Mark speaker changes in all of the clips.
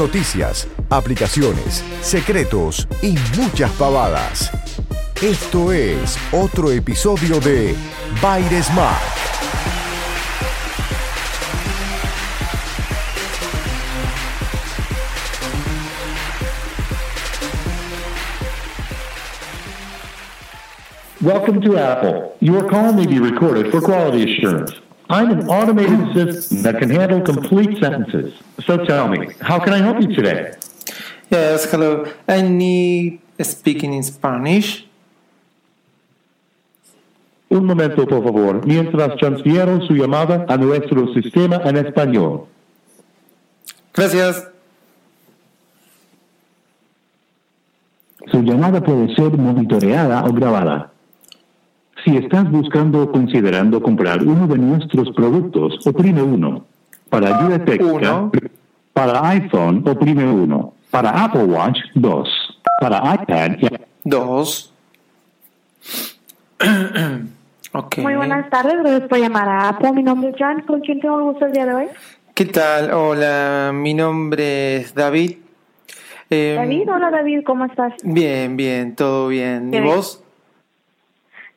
Speaker 1: Noticias, aplicaciones, secretos y muchas pavadas. Esto es otro episodio de Byte Smart.
Speaker 2: Welcome to Apple. Your call may be recorded for quality assurance. I'm an automated system that can handle complete sentences. So tell me, how can I help you today?
Speaker 3: Yes, hello. I need speaking in Spanish.
Speaker 2: Un momento, por favor, mientras transfiero su llamada a nuestro sistema en español.
Speaker 3: Gracias.
Speaker 2: Su llamada puede ser monitoreada o grabada. Si estás buscando o considerando comprar uno de nuestros productos, oprime uno. Para ayuda técnica,
Speaker 3: Uno.
Speaker 2: para iPhone, oprime uno. Para Apple Watch, dos. Para iPad,
Speaker 3: Dos. ok.
Speaker 4: Muy buenas tardes, gracias por llamar a Apple. Mi nombre es Jan, ¿con quién tengo el gusto el día de hoy?
Speaker 3: ¿Qué tal? Hola, mi nombre es David. Eh,
Speaker 4: David, hola David, ¿cómo estás?
Speaker 3: Bien, bien, todo bien. ¿Y
Speaker 4: bien.
Speaker 3: vos?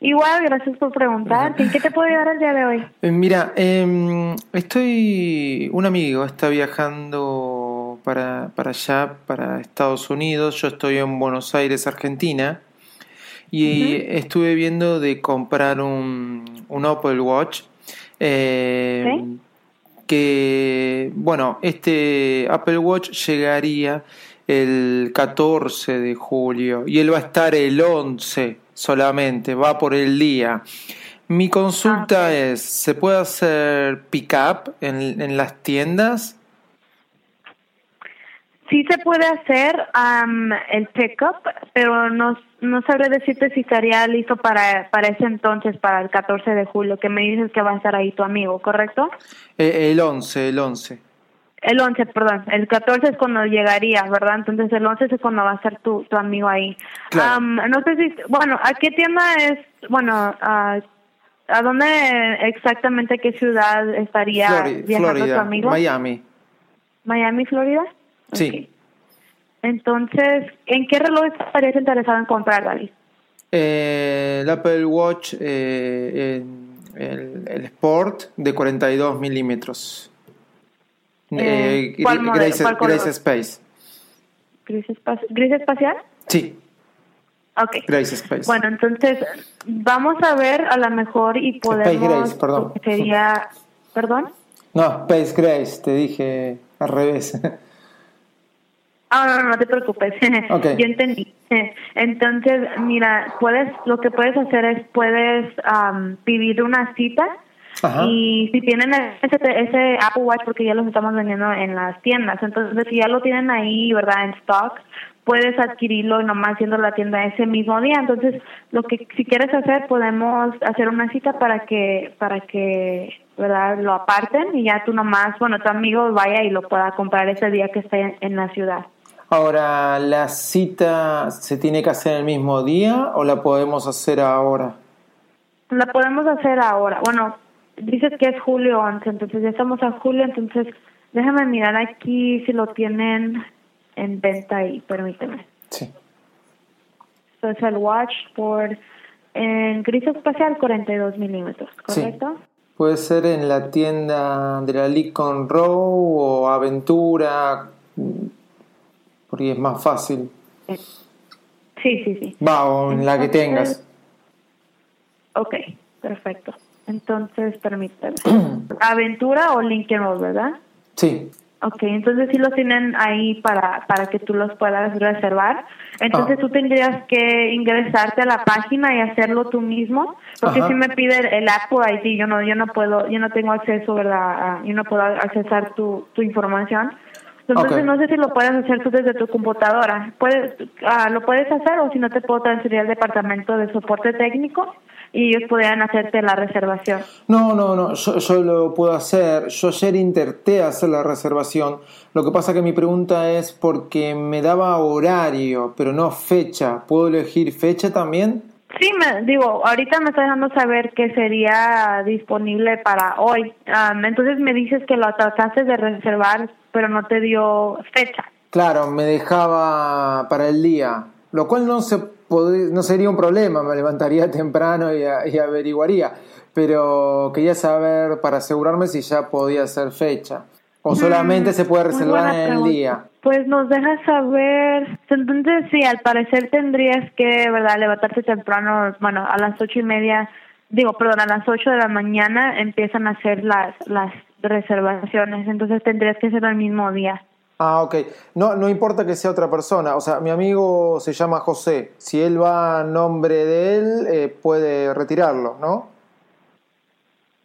Speaker 4: Igual, gracias por preguntar. ¿En qué te puedo ayudar el día de hoy?
Speaker 3: Eh, Mira, em, estoy. Un amigo está viajando para, para allá, para Estados Unidos. Yo estoy en Buenos Aires, Argentina. Y estuve viendo de comprar un, un Apple Watch. eh,
Speaker 4: ¿Sí?
Speaker 3: Que, bueno, este Apple Watch llegaría el 14 de julio y él va a estar el 11 solamente, va por el día. Mi consulta
Speaker 4: Ah,
Speaker 3: es, ¿se puede hacer pick-up en, en las tiendas?
Speaker 4: Sí se puede hacer el pick-up, pero no, no sabré decirte si estaría listo para, para ese entonces, para el 14 de julio, que me dices que va a estar ahí tu amigo, ¿correcto?
Speaker 3: Eh, el 11, el 11.
Speaker 4: El 11, perdón. El 14 es cuando llegaría, ¿verdad? Entonces el 11 es cuando va a estar tu, tu amigo ahí.
Speaker 3: Claro.
Speaker 4: No sé si, bueno, ¿a qué tienda es, bueno, a, a dónde exactamente, qué ciudad estaría viajando tu amigo?
Speaker 3: Miami.
Speaker 4: Miami, Florida.
Speaker 3: Sí.
Speaker 4: Entonces, ¿en qué reloj estarías interesado en comprar, David?
Speaker 3: Eh, el Apple Watch, eh, el, el Sport de 42 milímetros.
Speaker 4: Eh,
Speaker 3: Eh,
Speaker 4: ¿cuál modelo?
Speaker 3: Grace,
Speaker 4: ¿Cuál?
Speaker 3: Grace Space.
Speaker 4: ¿Gris, espaci- ¿Gris espacial?
Speaker 3: Sí,
Speaker 4: Ok.
Speaker 3: Grace Space.
Speaker 4: Bueno, entonces vamos a ver a lo mejor y podemos...
Speaker 3: Grace, perdón.
Speaker 4: Sería... ¿Perdón?
Speaker 3: No, Space Grace, te dije al revés.
Speaker 4: Ah, no, no, no te preocupes.
Speaker 3: Ok.
Speaker 4: Yo entendí. Entonces, mira, puedes, lo que puedes hacer es puedes am, pedir una cita
Speaker 3: Ajá.
Speaker 4: y si tienen ese, ese Apple Watch, porque ya los estamos vendiendo en las tiendas, entonces si ya lo tienen ahí, ¿verdad? En stock, puedes adquirirlo y nomás yendo a la tienda ese mismo día. Entonces, lo que si quieres hacer, podemos hacer una cita para que, para que, ¿verdad? Lo aparten y ya tú nomás, bueno, tu amigo vaya y lo pueda comprar ese día que esté en la ciudad.
Speaker 3: Ahora, ¿la cita se tiene que hacer el mismo día o la podemos hacer ahora?
Speaker 4: La podemos hacer ahora. Bueno, dices que es julio 11, entonces ya estamos a julio, entonces déjame mirar aquí si lo tienen en venta ahí, permíteme.
Speaker 3: Sí.
Speaker 4: Esto es el Watch por en gris espacial 42 milímetros, ¿correcto?
Speaker 3: Puede ser en la tienda de la Lincoln Row o Aventura, porque es más fácil.
Speaker 4: Sí, sí, sí.
Speaker 3: Va, o en la que
Speaker 4: Entonces-
Speaker 3: tengas.
Speaker 4: Ok, perfecto. Entonces, permíteme. Aventura o Lincoln Road, ¿verdad?
Speaker 3: Sí,
Speaker 4: Ok, entonces sí los tienen ahí para, para que tú los puedas reservar. Entonces
Speaker 3: Ah.
Speaker 4: tú tendrías que ingresarte a la página y hacerlo tú mismo, porque
Speaker 3: Ajá.
Speaker 4: si me pide el, el Apple ID, yo no, yo no puedo, yo no tengo acceso, ¿verdad? Yo no puedo accesar tu, tu información. Entonces
Speaker 3: Ok.
Speaker 4: no sé si lo puedes hacer tú desde tu computadora. Puedes, ah, lo puedes hacer o si no te puedo transferir al departamento de soporte técnico y ellos podrían hacerte la reservación.
Speaker 3: No, no, no, yo, yo lo puedo hacer. Yo ayer intenté hacer la reservación. Lo que pasa que mi pregunta es porque me daba horario, pero no fecha. ¿Puedo elegir fecha también?
Speaker 4: Sí, me, digo, ahorita me está dejando saber que sería disponible para hoy. Entonces me dices que lo trataste de reservar, pero no te dio fecha.
Speaker 3: Claro, me dejaba para el día, lo cual no se no sería un problema, me levantaría temprano y, y averiguaría, pero quería saber para asegurarme si ya podía ser fecha o solamente se puede
Speaker 4: Mm,
Speaker 3: reservar en el
Speaker 4: pregunta.
Speaker 3: día.
Speaker 4: Pues nos dejas saber. Entonces sí, al parecer tendrías que, ¿verdad? Levantarte temprano, bueno, a las ocho y media, digo, perdón, a las ocho de la mañana empiezan a hacer las, las reservaciones. Entonces tendrías que hacerlo el mismo día.
Speaker 3: Ah, ok. No, no importa que sea otra persona. O sea, mi amigo se llama José. Si él va a nombre de él, eh, puede retirarlo, ¿no?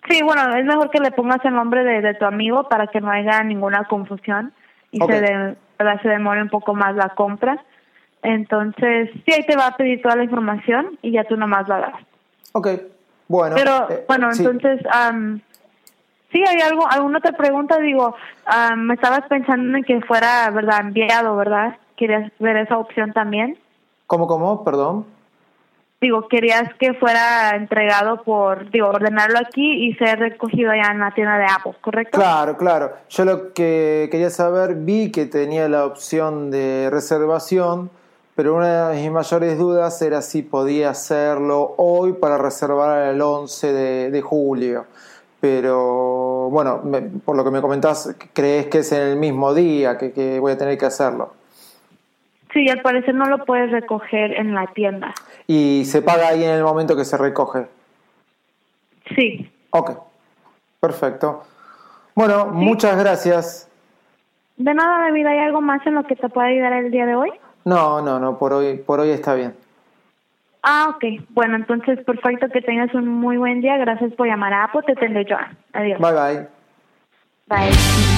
Speaker 4: Sí, bueno, es mejor que le pongas el nombre de, de tu amigo para que no haya ninguna confusión y se, de- ¿verdad? se demore un poco más la compra. Entonces, sí, ahí te va a pedir toda la información y ya tú nomás la das.
Speaker 3: Ok. Bueno.
Speaker 4: Pero,
Speaker 3: eh,
Speaker 4: bueno,
Speaker 3: sí.
Speaker 4: entonces, sí, hay algo, alguna otra pregunta, digo, me estabas pensando en que fuera, ¿verdad? Enviado, ¿verdad? ¿Querías ver esa opción también?
Speaker 3: ¿Cómo, cómo? Perdón.
Speaker 4: Digo, querías que fuera entregado por, digo, ordenarlo aquí y ser recogido allá en la tienda de Apple, ¿correcto?
Speaker 3: Claro, claro. Yo lo que quería saber, vi que tenía la opción de reservación, pero una de mis mayores dudas era si podía hacerlo hoy para reservar el 11 de, de julio. Pero bueno, me- por lo que me comentás, crees que es en el mismo día que, que voy a tener que hacerlo.
Speaker 4: Sí, al parecer no lo puedes recoger en la tienda.
Speaker 3: Y se paga ahí en el momento que se recoge.
Speaker 4: Sí.
Speaker 3: Ok, perfecto. Bueno, muchas gracias.
Speaker 4: De nada, David, ¿hay algo más en lo que te pueda ayudar el día de hoy?
Speaker 3: No, no, no, por hoy, por hoy está bien.
Speaker 4: Ah, ok. Bueno, entonces, perfecto, que tengas un muy buen día. Gracias por llamar a Apple. Te tendré yo. Adiós.
Speaker 3: Bye bye.
Speaker 4: Bye.